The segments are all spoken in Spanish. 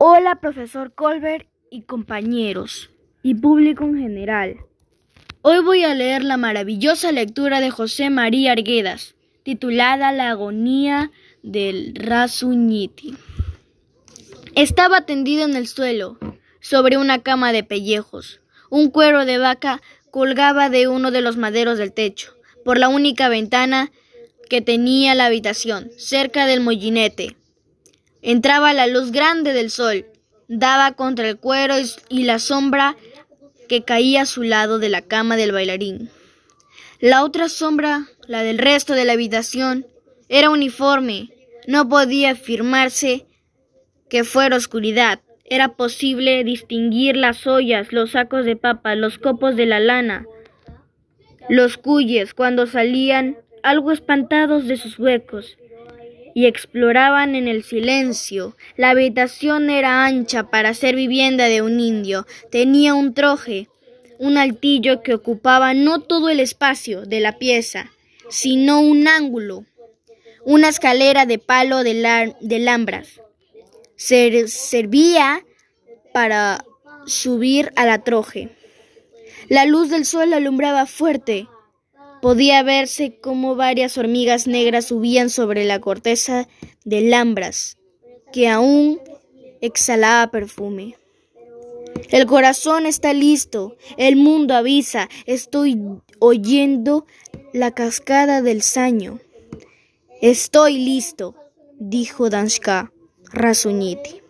Hola, profesor Colbert y compañeros, y público en general. Hoy voy a leer la maravillosa lectura de José María Arguedas, titulada La agonía del Rasuñiti. Estaba tendido en el suelo, sobre una cama de pellejos. Un cuero de vaca colgaba de uno de los maderos del techo, por la única ventana que tenía la habitación, cerca del mollinete. Entraba la luz grande del sol, daba contra el cuero y la sombra que caía a su lado de la cama del bailarín. La otra sombra, la del resto de la habitación, era uniforme. No podía afirmarse que fuera oscuridad. Era posible distinguir las ollas, los sacos de papa, los copos de la lana, los cuyes cuando salían algo espantados de sus huecos y exploraban en el silencio. La habitación era ancha para ser vivienda de un indio. Tenía un troje, un altillo que ocupaba no todo el espacio de la pieza, sino un ángulo, una escalera de palo de, de lambras. servía para subir a la troje. La luz del sol alumbraba fuerte Podía verse cómo varias hormigas negras subían sobre la corteza de lambras, que aún exhalaba perfume. El corazón está listo, el mundo avisa, estoy oyendo la cascada del saño. Estoy listo, dijo Danshka Rasuñiti.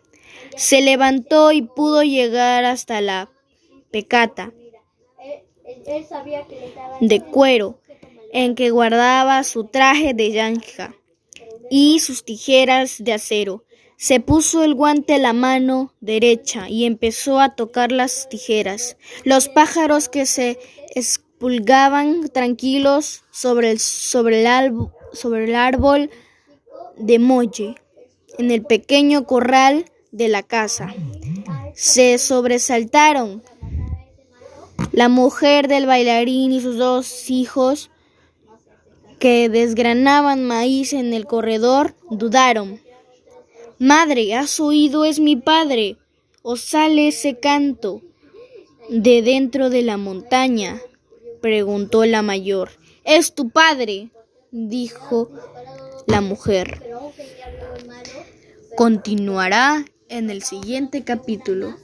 Se levantó y pudo llegar hasta la pecata de cuero en que guardaba su traje de yanja y sus tijeras de acero. Se puso el guante a la mano derecha y empezó a tocar las tijeras. Los pájaros que se expulgaban tranquilos sobre el, sobre el, sobre el árbol de molle en el pequeño corral de la casa. Se sobresaltaron la mujer del bailarín y sus dos hijos, que desgranaban maíz en el corredor, dudaron. Madre, ¿has oído? Es mi padre. ¿O sale ese canto de dentro de la montaña? preguntó la mayor. Es tu padre, dijo la mujer. Continuará en el siguiente capítulo.